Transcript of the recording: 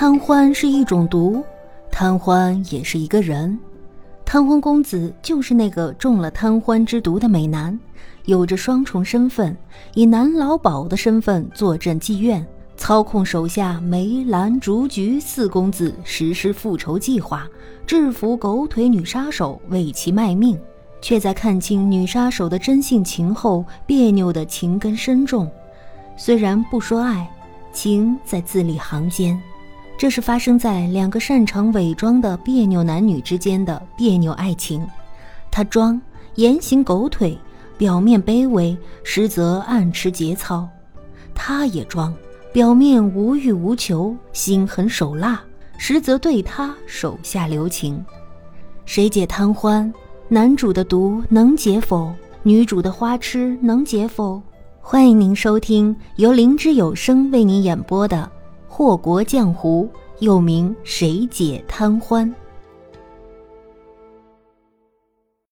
贪欢是一种毒，贪欢也是一个人。贪欢公子就是那个中了贪欢之毒的美男，有着双重身份，以男老鸨的身份坐镇妓院，操控手下梅兰竹菊四公子实施复仇计划，制服狗腿女杀手，为其卖命，却在看清女杀手的真性情后，别扭的情根深重。虽然不说爱，情在字里行间。这是发生在两个擅长伪装的别扭男女之间的别扭爱情。他装言行狗腿，表面卑微，实则暗持节操；他也装表面无欲无求，心狠手辣，实则对他手下留情。谁解贪欢？男主的毒能解否？女主的花痴能解否？欢迎您收听由灵芝有声为您演播的。祸国江湖，又名谁解贪欢？